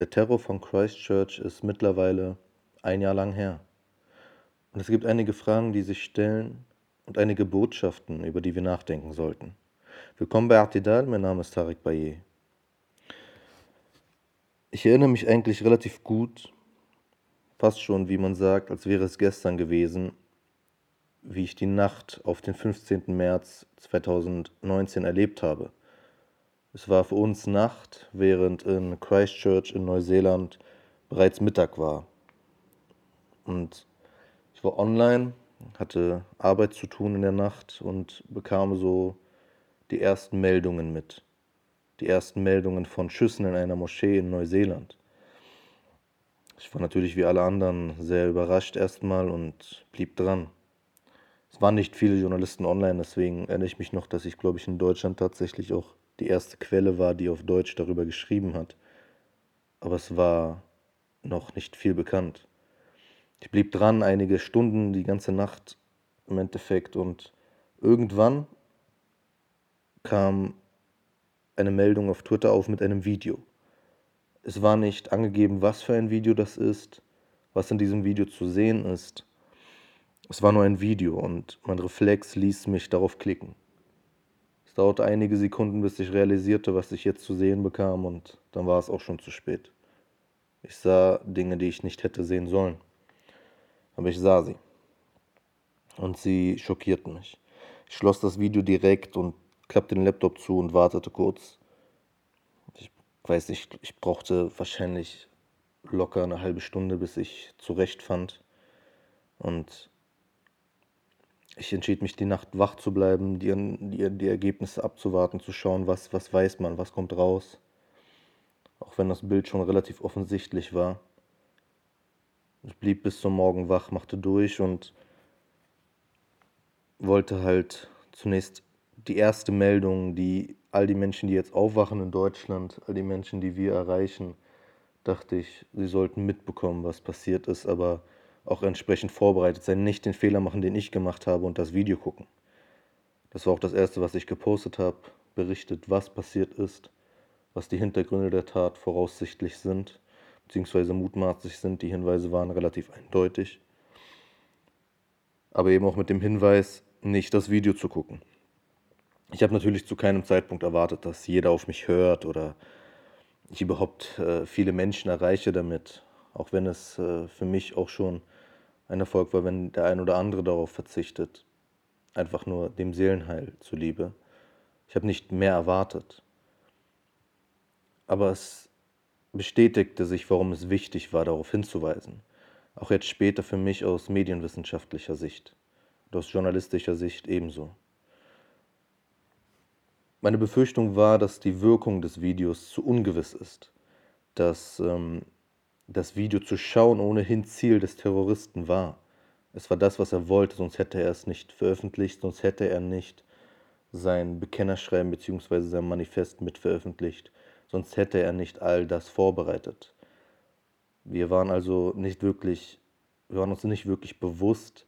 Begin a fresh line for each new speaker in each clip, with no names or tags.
Der Terror von Christchurch ist mittlerweile ein Jahr lang her. Und es gibt einige Fragen, die sich stellen und einige Botschaften, über die wir nachdenken sollten. Willkommen bei Atidal, mein Name ist Tarek Baye. Ich erinnere mich eigentlich relativ gut, fast schon, wie man sagt, als wäre es gestern gewesen, wie ich die Nacht auf den 15. März 2019 erlebt habe. Es war für uns Nacht, während in Christchurch in Neuseeland bereits Mittag war. Und ich war online, hatte Arbeit zu tun in der Nacht und bekam so die ersten Meldungen mit. Die ersten Meldungen von Schüssen in einer Moschee in Neuseeland. Ich war natürlich wie alle anderen sehr überrascht erstmal und blieb dran. Es waren nicht viele Journalisten online, deswegen erinnere ich mich noch, dass ich, glaube ich, in Deutschland tatsächlich auch die erste Quelle war, die auf Deutsch darüber geschrieben hat. Aber es war noch nicht viel bekannt. Ich blieb dran, einige Stunden, die ganze Nacht im Endeffekt und irgendwann kam eine Meldung auf Twitter auf mit einem Video. Es war nicht angegeben, was für ein Video das ist, was in diesem Video zu sehen ist. Es war nur ein Video und mein Reflex ließ mich darauf klicken dauerte einige Sekunden, bis ich realisierte, was ich jetzt zu sehen bekam und dann war es auch schon zu spät. Ich sah Dinge, die ich nicht hätte sehen sollen. Aber ich sah sie. Und sie schockierten mich. Ich schloss das Video direkt und klappte den Laptop zu und wartete kurz. Ich weiß nicht, ich brauchte wahrscheinlich locker eine halbe Stunde, bis ich zurechtfand. Und ich entschied mich, die Nacht wach zu bleiben, die, die, die Ergebnisse abzuwarten, zu schauen, was, was weiß man, was kommt raus. Auch wenn das Bild schon relativ offensichtlich war. Ich blieb bis zum Morgen wach, machte durch und wollte halt zunächst die erste Meldung, die all die Menschen, die jetzt aufwachen in Deutschland, all die Menschen, die wir erreichen, dachte ich, sie sollten mitbekommen, was passiert ist, aber auch entsprechend vorbereitet sein, nicht den Fehler machen, den ich gemacht habe und das Video gucken. Das war auch das Erste, was ich gepostet habe, berichtet, was passiert ist, was die Hintergründe der Tat voraussichtlich sind, beziehungsweise mutmaßlich sind. Die Hinweise waren relativ eindeutig. Aber eben auch mit dem Hinweis, nicht das Video zu gucken. Ich habe natürlich zu keinem Zeitpunkt erwartet, dass jeder auf mich hört oder ich überhaupt äh, viele Menschen erreiche damit, auch wenn es äh, für mich auch schon ein Erfolg war, wenn der ein oder andere darauf verzichtet, einfach nur dem Seelenheil zuliebe. Ich habe nicht mehr erwartet. Aber es bestätigte sich, warum es wichtig war, darauf hinzuweisen. Auch jetzt später für mich aus medienwissenschaftlicher Sicht und aus journalistischer Sicht ebenso. Meine Befürchtung war, dass die Wirkung des Videos zu ungewiss ist, dass ähm, das Video zu schauen ohnehin Ziel des Terroristen war. Es war das, was er wollte, sonst hätte er es nicht veröffentlicht, sonst hätte er nicht sein Bekennerschreiben bzw. sein Manifest mit veröffentlicht, sonst hätte er nicht all das vorbereitet. Wir waren also nicht wirklich, wir waren uns nicht wirklich bewusst,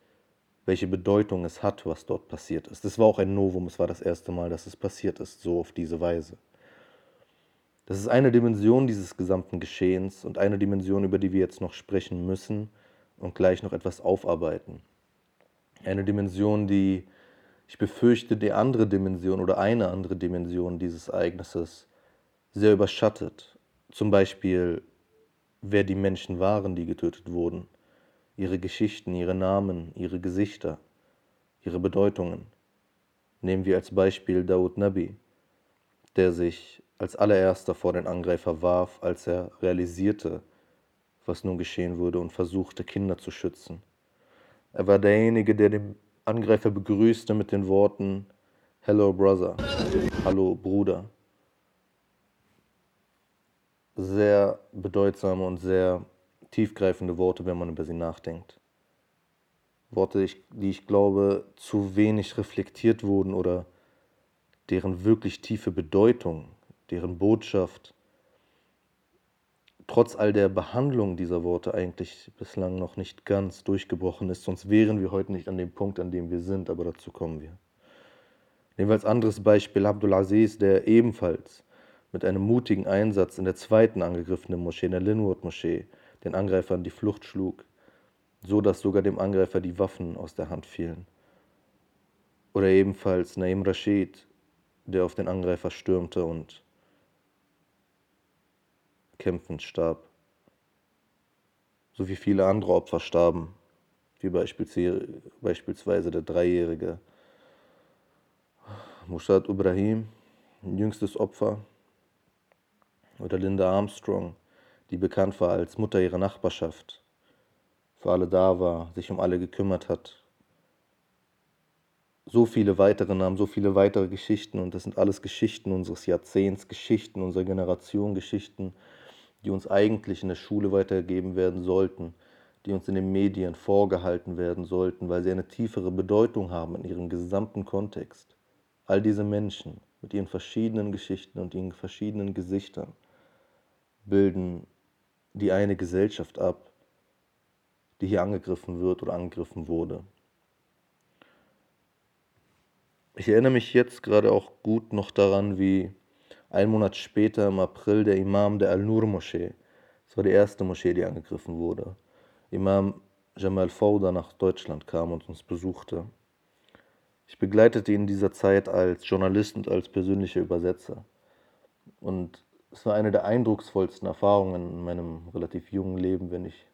welche Bedeutung es hat, was dort passiert ist. Es war auch ein Novum, es war das erste Mal, dass es passiert ist, so auf diese Weise. Das ist eine Dimension dieses gesamten Geschehens und eine Dimension, über die wir jetzt noch sprechen müssen und gleich noch etwas aufarbeiten. Eine Dimension, die ich befürchte, die andere Dimension oder eine andere Dimension dieses Ereignisses sehr überschattet. Zum Beispiel, wer die Menschen waren, die getötet wurden, ihre Geschichten, ihre Namen, ihre Gesichter, ihre Bedeutungen. Nehmen wir als Beispiel Daud Nabi, der sich als allererster vor den Angreifer warf, als er realisierte, was nun geschehen würde und versuchte, Kinder zu schützen. Er war derjenige, der den Angreifer begrüßte mit den Worten Hello Brother, Hallo Bruder. Sehr bedeutsame und sehr tiefgreifende Worte, wenn man über sie nachdenkt. Worte, die ich glaube, zu wenig reflektiert wurden oder deren wirklich tiefe Bedeutung deren Botschaft trotz all der Behandlung dieser Worte eigentlich bislang noch nicht ganz durchgebrochen ist, sonst wären wir heute nicht an dem Punkt, an dem wir sind, aber dazu kommen wir. Nehmen wir als anderes Beispiel Abdulaziz, der ebenfalls mit einem mutigen Einsatz in der zweiten angegriffenen Moschee, in der Linwood-Moschee, den Angreifern die Flucht schlug, so dass sogar dem Angreifer die Waffen aus der Hand fielen. Oder ebenfalls Naim Rashid, der auf den Angreifer stürmte und kämpfend starb. So wie viele andere Opfer starben, wie beispielsweise der dreijährige Mushad Ibrahim, jüngstes Opfer, oder Linda Armstrong, die bekannt war als Mutter ihrer Nachbarschaft, für alle da war, sich um alle gekümmert hat. So viele weitere Namen, so viele weitere Geschichten und das sind alles Geschichten unseres Jahrzehnts, Geschichten unserer Generation, Geschichten, die uns eigentlich in der Schule weitergegeben werden sollten, die uns in den Medien vorgehalten werden sollten, weil sie eine tiefere Bedeutung haben in ihrem gesamten Kontext. All diese Menschen mit ihren verschiedenen Geschichten und ihren verschiedenen Gesichtern bilden die eine Gesellschaft ab, die hier angegriffen wird oder angegriffen wurde. Ich erinnere mich jetzt gerade auch gut noch daran, wie ein Monat später im April der Imam der Al-Nur-Moschee, das war die erste Moschee, die angegriffen wurde, Imam Jamal Fauda nach Deutschland kam und uns besuchte. Ich begleitete ihn in dieser Zeit als Journalist und als persönlicher Übersetzer. Und es war eine der eindrucksvollsten Erfahrungen in meinem relativ jungen Leben, wenn ich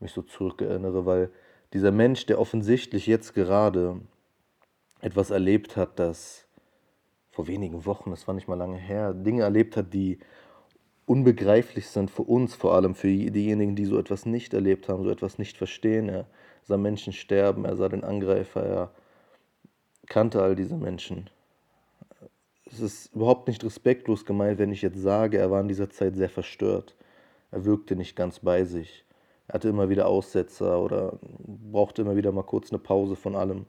mich so zurückerinnere, weil dieser Mensch, der offensichtlich jetzt gerade etwas erlebt hat, das vor wenigen Wochen, das war nicht mal lange her, Dinge erlebt hat, die unbegreiflich sind für uns, vor allem für diejenigen, die so etwas nicht erlebt haben, so etwas nicht verstehen. Er sah Menschen sterben, er sah den Angreifer, er kannte all diese Menschen es ist überhaupt nicht respektlos gemeint, wenn ich jetzt sage, er war in dieser Zeit sehr verstört. Er wirkte nicht ganz bei sich. Er hatte immer wieder Aussetzer oder brauchte immer wieder mal kurz eine Pause von allem.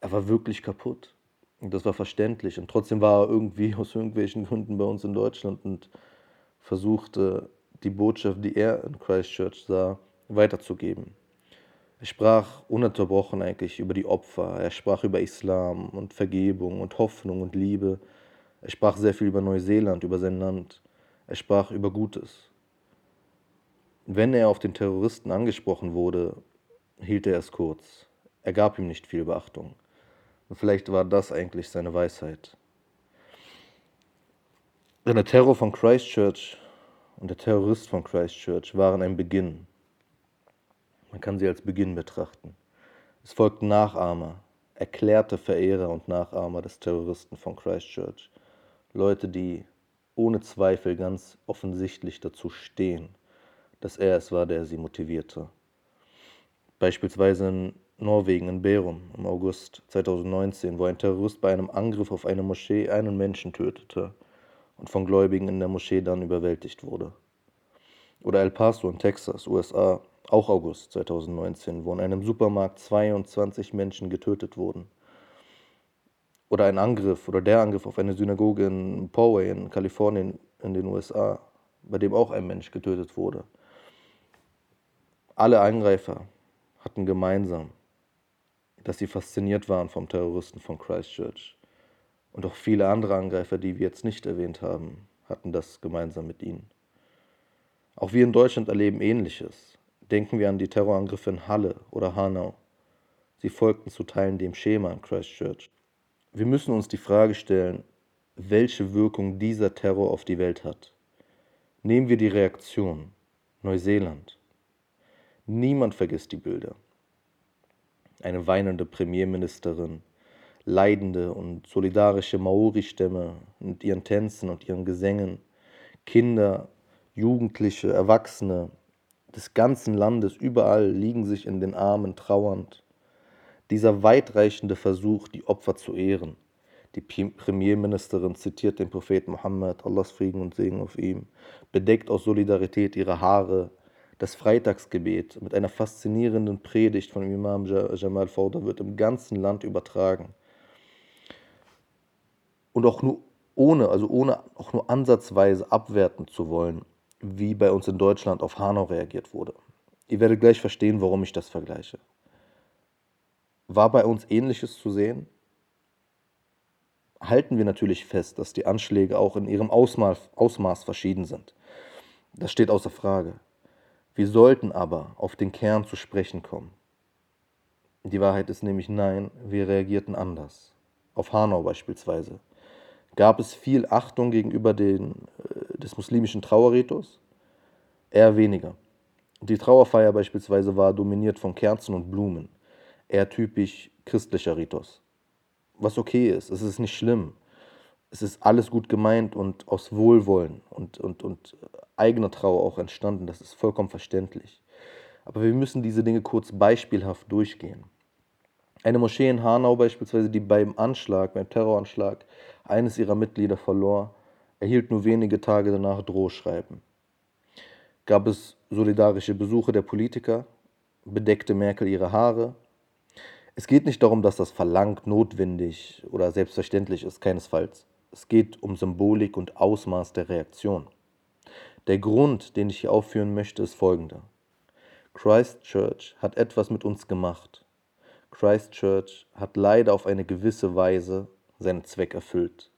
Er war wirklich kaputt. Und das war verständlich. Und trotzdem war er irgendwie aus irgendwelchen Gründen bei uns in Deutschland und versuchte, die Botschaft, die er in Christchurch sah, weiterzugeben. Er sprach ununterbrochen eigentlich über die Opfer, er sprach über Islam und Vergebung und Hoffnung und Liebe. Er sprach sehr viel über Neuseeland, über sein Land. Er sprach über Gutes. Wenn er auf den Terroristen angesprochen wurde, hielt er es kurz. Er gab ihm nicht viel Beachtung. Und vielleicht war das eigentlich seine Weisheit. Denn der Terror von Christchurch und der Terrorist von Christchurch waren ein Beginn man kann sie als Beginn betrachten. Es folgten Nachahmer, erklärte Verehrer und Nachahmer des Terroristen von Christchurch. Leute, die ohne Zweifel ganz offensichtlich dazu stehen, dass er es war, der sie motivierte. Beispielsweise in Norwegen, in Berum im August 2019, wo ein Terrorist bei einem Angriff auf eine Moschee einen Menschen tötete und von Gläubigen in der Moschee dann überwältigt wurde. Oder El Paso in Texas, USA, auch August 2019, wo in einem Supermarkt 22 Menschen getötet wurden. Oder ein Angriff oder der Angriff auf eine Synagoge in Poway in Kalifornien in den USA, bei dem auch ein Mensch getötet wurde. Alle Angreifer hatten gemeinsam, dass sie fasziniert waren vom Terroristen von Christchurch. Und auch viele andere Angreifer, die wir jetzt nicht erwähnt haben, hatten das gemeinsam mit ihnen. Auch wir in Deutschland erleben Ähnliches. Denken wir an die Terrorangriffe in Halle oder Hanau. Sie folgten zu Teilen dem Schema in Christchurch. Wir müssen uns die Frage stellen, welche Wirkung dieser Terror auf die Welt hat. Nehmen wir die Reaktion Neuseeland. Niemand vergisst die Bilder. Eine weinende Premierministerin, leidende und solidarische Maori-Stämme mit ihren Tänzen und ihren Gesängen, Kinder, Jugendliche, Erwachsene, des ganzen Landes, überall liegen sich in den Armen trauernd. Dieser weitreichende Versuch, die Opfer zu ehren. Die Premierministerin zitiert den Propheten Mohammed, Allahs Frieden und Segen auf ihm, bedeckt aus Solidarität ihre Haare. Das Freitagsgebet mit einer faszinierenden Predigt von Imam Jamal Fauda wird im ganzen Land übertragen. Und auch nur ohne, also ohne auch nur ansatzweise abwerten zu wollen, wie bei uns in Deutschland auf Hanau reagiert wurde. Ihr werdet gleich verstehen, warum ich das vergleiche. War bei uns ähnliches zu sehen? halten wir natürlich fest, dass die Anschläge auch in ihrem Ausmaß, Ausmaß verschieden sind. Das steht außer Frage. Wir sollten aber auf den Kern zu sprechen kommen. Die Wahrheit ist nämlich nein, wir reagierten anders. Auf Hanau beispielsweise. Gab es viel Achtung gegenüber den, äh, des muslimischen Trauerritus? Eher weniger. Die Trauerfeier beispielsweise war dominiert von Kerzen und Blumen. Eher typisch christlicher Ritus. Was okay ist, es ist nicht schlimm. Es ist alles gut gemeint und aus Wohlwollen und, und, und eigener Trauer auch entstanden. Das ist vollkommen verständlich. Aber wir müssen diese Dinge kurz beispielhaft durchgehen. Eine Moschee in Hanau beispielsweise, die beim Anschlag, beim Terroranschlag eines ihrer Mitglieder verlor, erhielt nur wenige Tage danach Drohschreiben. Gab es solidarische Besuche der Politiker? Bedeckte Merkel ihre Haare? Es geht nicht darum, dass das verlangt, notwendig oder selbstverständlich ist, keinesfalls. Es geht um Symbolik und Ausmaß der Reaktion. Der Grund, den ich hier aufführen möchte, ist folgender. Christchurch hat etwas mit uns gemacht. Christchurch hat leider auf eine gewisse Weise seinen Zweck erfüllt.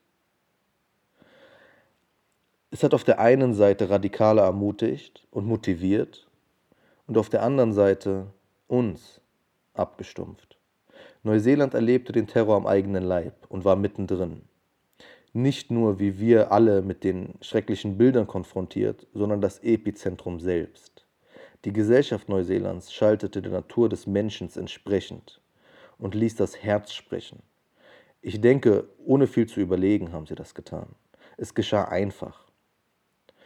Es hat auf der einen Seite Radikale ermutigt und motiviert und auf der anderen Seite uns abgestumpft. Neuseeland erlebte den Terror am eigenen Leib und war mittendrin nicht nur wie wir alle mit den schrecklichen Bildern konfrontiert, sondern das Epizentrum selbst. Die Gesellschaft Neuseelands schaltete der Natur des Menschen entsprechend und ließ das Herz sprechen. Ich denke, ohne viel zu überlegen haben sie das getan. Es geschah einfach.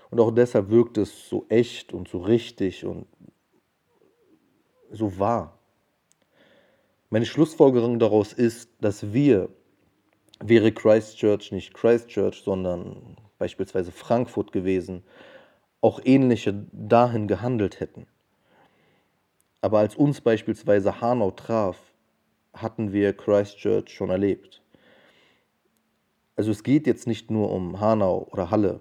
Und auch deshalb wirkt es so echt und so richtig und so wahr. Meine Schlussfolgerung daraus ist, dass wir wäre Christchurch nicht Christchurch, sondern beispielsweise Frankfurt gewesen, auch ähnliche dahin gehandelt hätten. Aber als uns beispielsweise Hanau traf, hatten wir Christchurch schon erlebt. Also es geht jetzt nicht nur um Hanau oder Halle,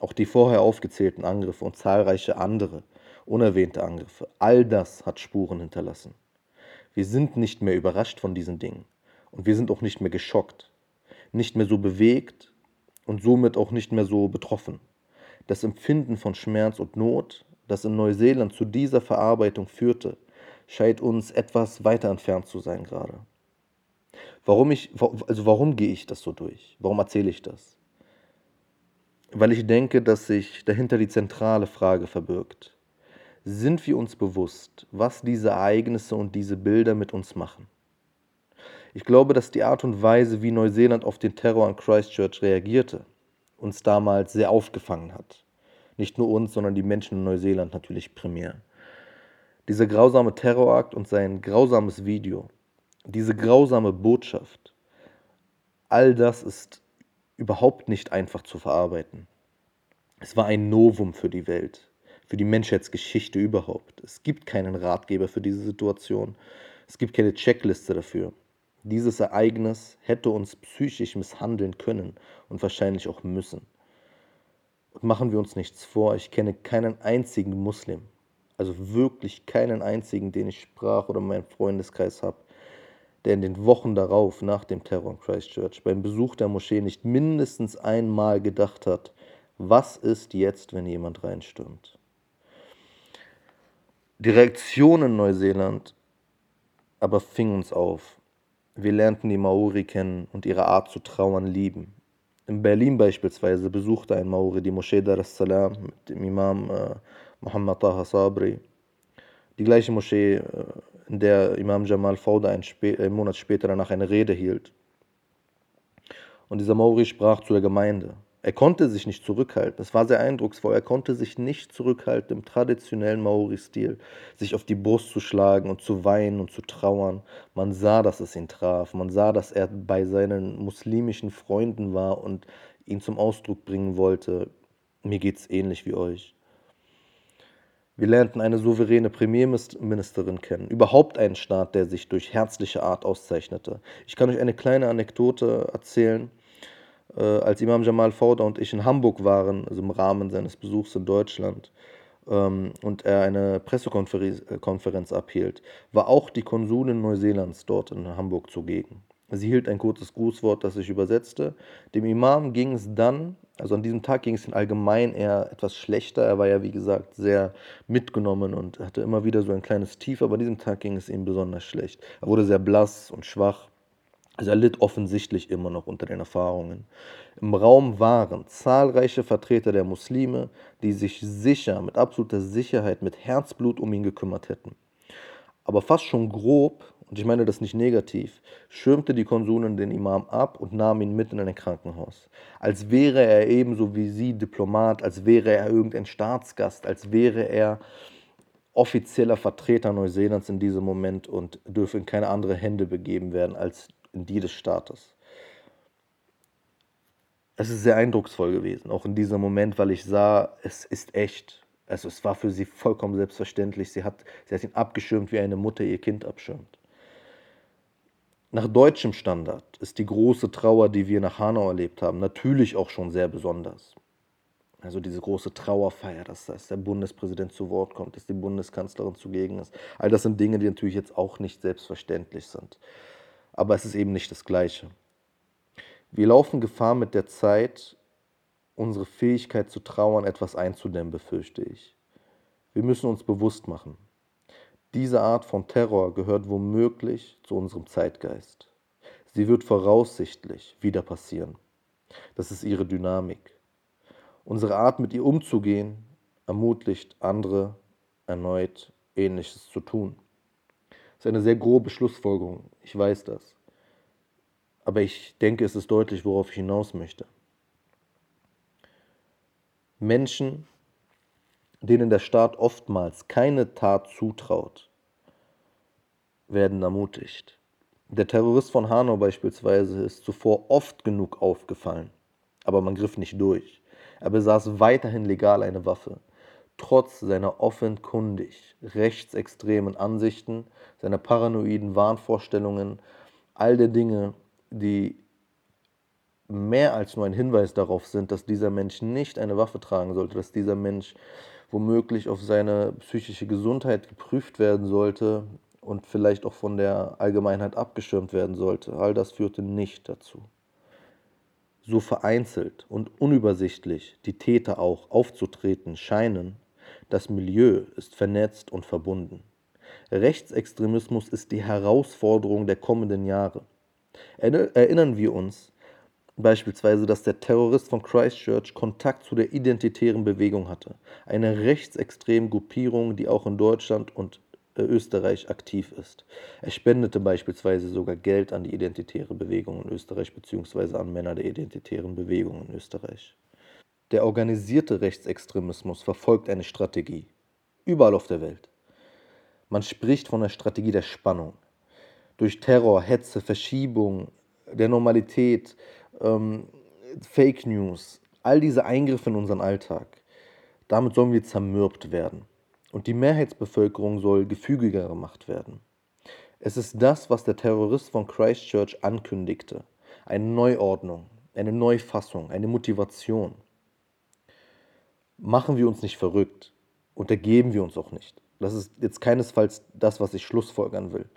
auch die vorher aufgezählten Angriffe und zahlreiche andere unerwähnte Angriffe, all das hat Spuren hinterlassen. Wir sind nicht mehr überrascht von diesen Dingen und wir sind auch nicht mehr geschockt nicht mehr so bewegt und somit auch nicht mehr so betroffen. Das Empfinden von Schmerz und Not, das in Neuseeland zu dieser Verarbeitung führte, scheint uns etwas weiter entfernt zu sein gerade. Warum ich, also warum gehe ich das so durch? Warum erzähle ich das? Weil ich denke, dass sich dahinter die zentrale Frage verbirgt. Sind wir uns bewusst, was diese Ereignisse und diese Bilder mit uns machen? Ich glaube, dass die Art und Weise, wie Neuseeland auf den Terror an Christchurch reagierte, uns damals sehr aufgefangen hat. Nicht nur uns, sondern die Menschen in Neuseeland natürlich primär. Dieser grausame Terrorakt und sein grausames Video, diese grausame Botschaft, all das ist überhaupt nicht einfach zu verarbeiten. Es war ein Novum für die Welt, für die Menschheitsgeschichte überhaupt. Es gibt keinen Ratgeber für diese Situation. Es gibt keine Checkliste dafür. Dieses Ereignis hätte uns psychisch misshandeln können und wahrscheinlich auch müssen. Und machen wir uns nichts vor, ich kenne keinen einzigen Muslim, also wirklich keinen einzigen, den ich sprach oder meinen Freundeskreis habe, der in den Wochen darauf, nach dem Terror in Christchurch, beim Besuch der Moschee nicht mindestens einmal gedacht hat, was ist jetzt, wenn jemand reinstürmt. Die Reaktion in Neuseeland aber fing uns auf. Wir lernten die Maori kennen und ihre Art zu trauern lieben. In Berlin beispielsweise besuchte ein Maori die Moschee Dar es Salaam mit dem Imam äh, Muhammad Taha Sabri. Die gleiche Moschee, äh, in der Imam Jamal Fauda einen, einen Monat später danach eine Rede hielt. Und dieser Maori sprach zu der Gemeinde. Er konnte sich nicht zurückhalten. Es war sehr eindrucksvoll. Er konnte sich nicht zurückhalten, im traditionellen Maori-Stil sich auf die Brust zu schlagen und zu weinen und zu trauern. Man sah, dass es ihn traf. Man sah, dass er bei seinen muslimischen Freunden war und ihn zum Ausdruck bringen wollte. Mir geht's ähnlich wie euch. Wir lernten eine souveräne Premierministerin kennen, überhaupt einen Staat, der sich durch herzliche Art auszeichnete. Ich kann euch eine kleine Anekdote erzählen äh, als Imam Jamal Fauda und ich in Hamburg waren, also im Rahmen seines Besuchs in Deutschland, ähm, und er eine Pressekonferenz äh, abhielt, war auch die Konsulin Neuseelands dort in Hamburg zugegen. Sie hielt ein kurzes Grußwort, das ich übersetzte. Dem Imam ging es dann, also an diesem Tag ging es ihm allgemein eher etwas schlechter. Er war ja, wie gesagt, sehr mitgenommen und hatte immer wieder so ein kleines Tief, aber an diesem Tag ging es ihm besonders schlecht. Er wurde sehr blass und schwach. Also er litt offensichtlich immer noch unter den Erfahrungen. Im Raum waren zahlreiche Vertreter der Muslime, die sich sicher, mit absoluter Sicherheit, mit Herzblut um ihn gekümmert hätten. Aber fast schon grob und ich meine das nicht negativ, schirmte die Konsulin den Imam ab und nahm ihn mit in ein Krankenhaus. Als wäre er ebenso wie sie Diplomat, als wäre er irgendein Staatsgast, als wäre er offizieller Vertreter Neuseelands in diesem Moment und dürfe in keine andere Hände begeben werden als in die des Staates. Es ist sehr eindrucksvoll gewesen, auch in diesem Moment, weil ich sah, es ist echt. Also es war für sie vollkommen selbstverständlich. Sie hat, sie hat ihn abgeschirmt, wie eine Mutter ihr Kind abschirmt. Nach deutschem Standard ist die große Trauer, die wir nach Hanau erlebt haben, natürlich auch schon sehr besonders. Also diese große Trauerfeier, dass, dass der Bundespräsident zu Wort kommt, dass die Bundeskanzlerin zugegen ist. All das sind Dinge, die natürlich jetzt auch nicht selbstverständlich sind. Aber es ist eben nicht das Gleiche. Wir laufen Gefahr mit der Zeit, unsere Fähigkeit zu trauern etwas einzudämmen, befürchte ich. Wir müssen uns bewusst machen, diese Art von Terror gehört womöglich zu unserem Zeitgeist. Sie wird voraussichtlich wieder passieren. Das ist ihre Dynamik. Unsere Art, mit ihr umzugehen, ermutigt andere erneut Ähnliches zu tun. Ist eine sehr grobe Schlussfolgerung, ich weiß das. Aber ich denke, es ist deutlich, worauf ich hinaus möchte. Menschen denen der Staat oftmals keine Tat zutraut, werden ermutigt. Der Terrorist von Hanau beispielsweise ist zuvor oft genug aufgefallen, aber man griff nicht durch. Er besaß weiterhin legal eine Waffe, trotz seiner offenkundig rechtsextremen Ansichten, seiner paranoiden Wahnvorstellungen, all der Dinge, die mehr als nur ein Hinweis darauf sind, dass dieser Mensch nicht eine Waffe tragen sollte, dass dieser Mensch womöglich auf seine psychische Gesundheit geprüft werden sollte und vielleicht auch von der Allgemeinheit abgeschirmt werden sollte. All das führte nicht dazu. So vereinzelt und unübersichtlich die Täter auch aufzutreten scheinen, das Milieu ist vernetzt und verbunden. Rechtsextremismus ist die Herausforderung der kommenden Jahre. Erinnern wir uns Beispielsweise, dass der Terrorist von Christchurch Kontakt zu der identitären Bewegung hatte, eine rechtsextreme Gruppierung, die auch in Deutschland und äh, Österreich aktiv ist. Er spendete beispielsweise sogar Geld an die identitäre Bewegung in Österreich bzw. an Männer der identitären Bewegung in Österreich. Der organisierte Rechtsextremismus verfolgt eine Strategie, überall auf der Welt. Man spricht von der Strategie der Spannung. Durch Terror, Hetze, Verschiebung der Normalität ähm, Fake News, all diese Eingriffe in unseren Alltag, damit sollen wir zermürbt werden. Und die Mehrheitsbevölkerung soll gefügiger gemacht werden. Es ist das, was der Terrorist von Christchurch ankündigte. Eine Neuordnung, eine Neufassung, eine Motivation. Machen wir uns nicht verrückt. Untergeben wir uns auch nicht. Das ist jetzt keinesfalls das, was ich schlussfolgern will.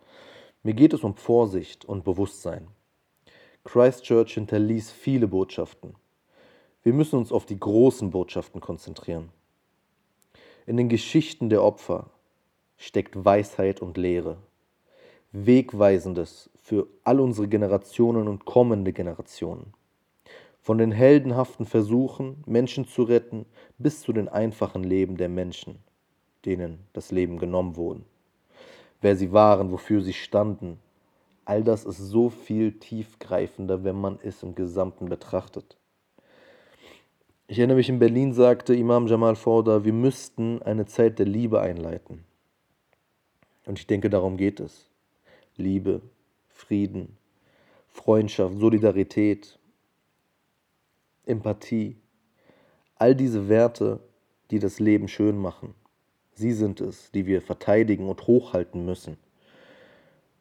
Mir geht es um Vorsicht und Bewusstsein. Christchurch hinterließ viele Botschaften. Wir müssen uns auf die großen Botschaften konzentrieren. In den Geschichten der Opfer steckt Weisheit und Lehre, Wegweisendes für all unsere Generationen und kommende Generationen. Von den heldenhaften Versuchen, Menschen zu retten, bis zu den einfachen Leben der Menschen, denen das Leben genommen wurde. Wer sie waren, wofür sie standen, All das ist so viel tiefgreifender, wenn man es im Gesamten betrachtet. Ich erinnere mich, in Berlin sagte Imam Jamal Fauda, wir müssten eine Zeit der Liebe einleiten. Und ich denke, darum geht es. Liebe, Frieden, Freundschaft, Solidarität, Empathie, all diese Werte, die das Leben schön machen. Sie sind es, die wir verteidigen und hochhalten müssen.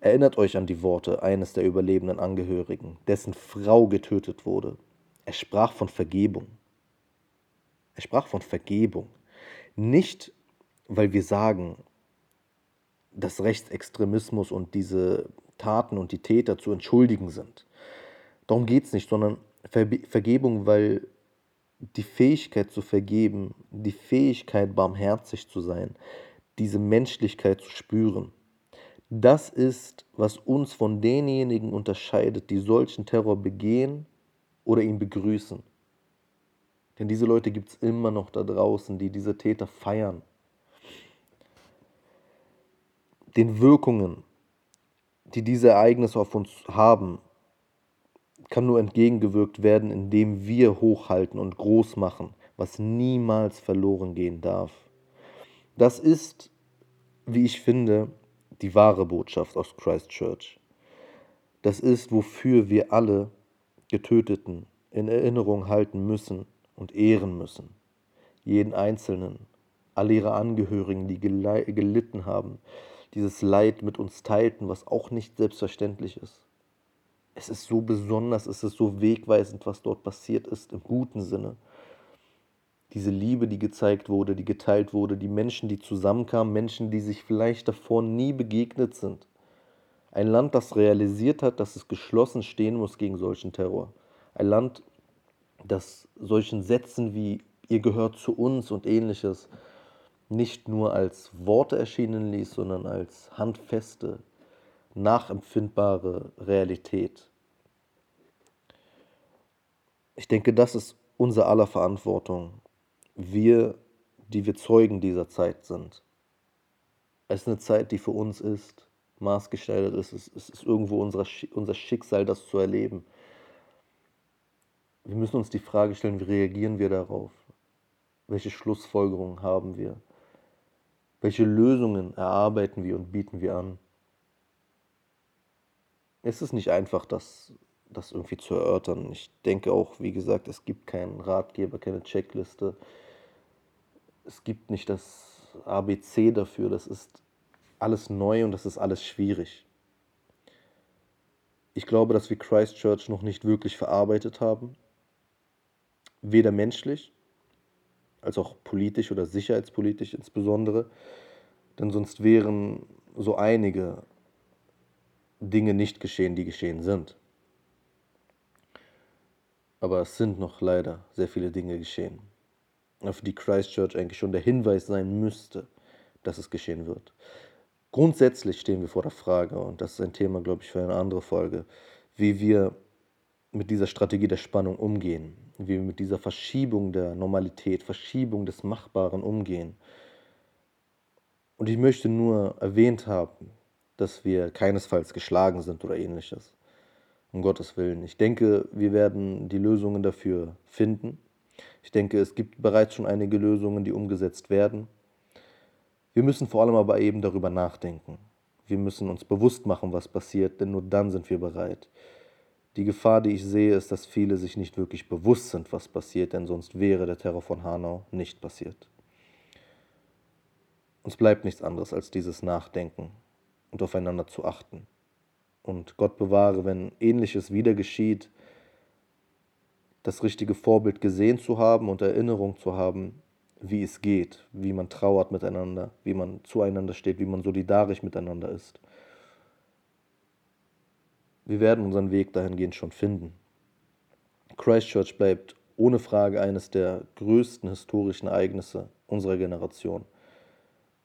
Erinnert euch an die Worte eines der überlebenden Angehörigen, dessen Frau getötet wurde. Er sprach von Vergebung. Er sprach von Vergebung. Nicht, weil wir sagen, dass Rechtsextremismus und diese Taten und die Täter zu entschuldigen sind. Darum geht es nicht, sondern Ver Vergebung, weil die Fähigkeit zu vergeben, die Fähigkeit barmherzig zu sein, diese Menschlichkeit zu spüren, das ist, was uns von denjenigen unterscheidet, die solchen Terror begehen oder ihn begrüßen. Denn diese Leute gibt es immer noch da draußen, die diese Täter feiern. Den Wirkungen, die diese Ereignisse auf uns haben, kann nur entgegengewirkt werden, indem wir hochhalten und groß machen, was niemals verloren gehen darf. Das ist, wie ich finde, die wahre Botschaft aus Christchurch. Das ist, wofür wir alle Getöteten in Erinnerung halten müssen und ehren müssen. Jeden Einzelnen, alle ihre Angehörigen, die gelitten haben, dieses Leid mit uns teilten, was auch nicht selbstverständlich ist. Es ist so besonders, es ist so wegweisend, was dort passiert ist, im guten Sinne. Diese Liebe, die gezeigt wurde, die geteilt wurde, die Menschen, die zusammenkamen, Menschen, die sich vielleicht davor nie begegnet sind. Ein Land, das realisiert hat, dass es geschlossen stehen muss gegen solchen Terror. Ein Land, das solchen Sätzen wie ihr gehört zu uns und ähnliches nicht nur als Worte erschienen ließ, sondern als handfeste, nachempfindbare Realität. Ich denke, das ist unser aller Verantwortung. Wir, die wir Zeugen dieser Zeit sind. Es ist eine Zeit, die für uns ist, maßgeschneidert ist. Es ist irgendwo unser, unser Schicksal, das zu erleben. Wir müssen uns die Frage stellen, wie reagieren wir darauf? Welche Schlussfolgerungen haben wir? Welche Lösungen erarbeiten wir und bieten wir an? Es ist nicht einfach, das, das irgendwie zu erörtern. Ich denke auch, wie gesagt, es gibt keinen Ratgeber, keine Checkliste. Es gibt nicht das ABC dafür. Das ist alles neu und das ist alles schwierig. Ich glaube, dass wir Christchurch noch nicht wirklich verarbeitet haben. Weder menschlich, als auch politisch oder sicherheitspolitisch insbesondere. Denn sonst wären so einige Dinge nicht geschehen, die geschehen sind. Aber es sind noch leider sehr viele Dinge geschehen, auf die Christchurch eigentlich schon der Hinweis sein müsste, dass es geschehen wird. Grundsätzlich stehen wir vor der Frage, und das ist ein Thema, glaube ich, für eine andere Folge, wie wir mit dieser Strategie der Spannung umgehen, wie wir mit dieser Verschiebung der Normalität, Verschiebung des Machbaren umgehen. Und ich möchte nur erwähnt haben, dass wir keinesfalls geschlagen sind oder ähnliches. Um Gottes Willen. Ich denke, wir werden die Lösungen dafür finden. Ich denke, es gibt bereits schon einige Lösungen, die umgesetzt werden. Wir müssen vor allem aber eben darüber nachdenken. Wir müssen uns bewusst machen, was passiert, denn nur dann sind wir bereit. Die Gefahr, die ich sehe, ist, dass viele sich nicht wirklich bewusst sind, was passiert, denn sonst wäre der Terror von Hanau nicht passiert. Uns bleibt nichts anderes als dieses Nachdenken und aufeinander zu achten. Und Gott bewahre, wenn ähnliches wieder geschieht, das richtige Vorbild gesehen zu haben und Erinnerung zu haben, wie es geht, wie man trauert miteinander, wie man zueinander steht, wie man solidarisch miteinander ist. Wir werden unseren Weg dahingehend schon finden. Christchurch bleibt ohne Frage eines der größten historischen Ereignisse unserer Generation.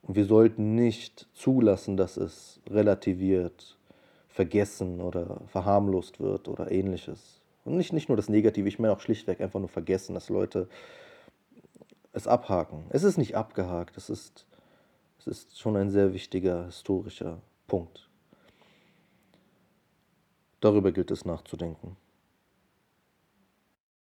Und wir sollten nicht zulassen, dass es relativiert, vergessen oder verharmlost wird oder ähnliches. Und nicht, nicht nur das Negative, ich meine auch schlichtweg einfach nur vergessen, dass Leute es abhaken. Es ist nicht abgehakt, es ist, es ist schon ein sehr wichtiger historischer Punkt. Darüber gilt es nachzudenken.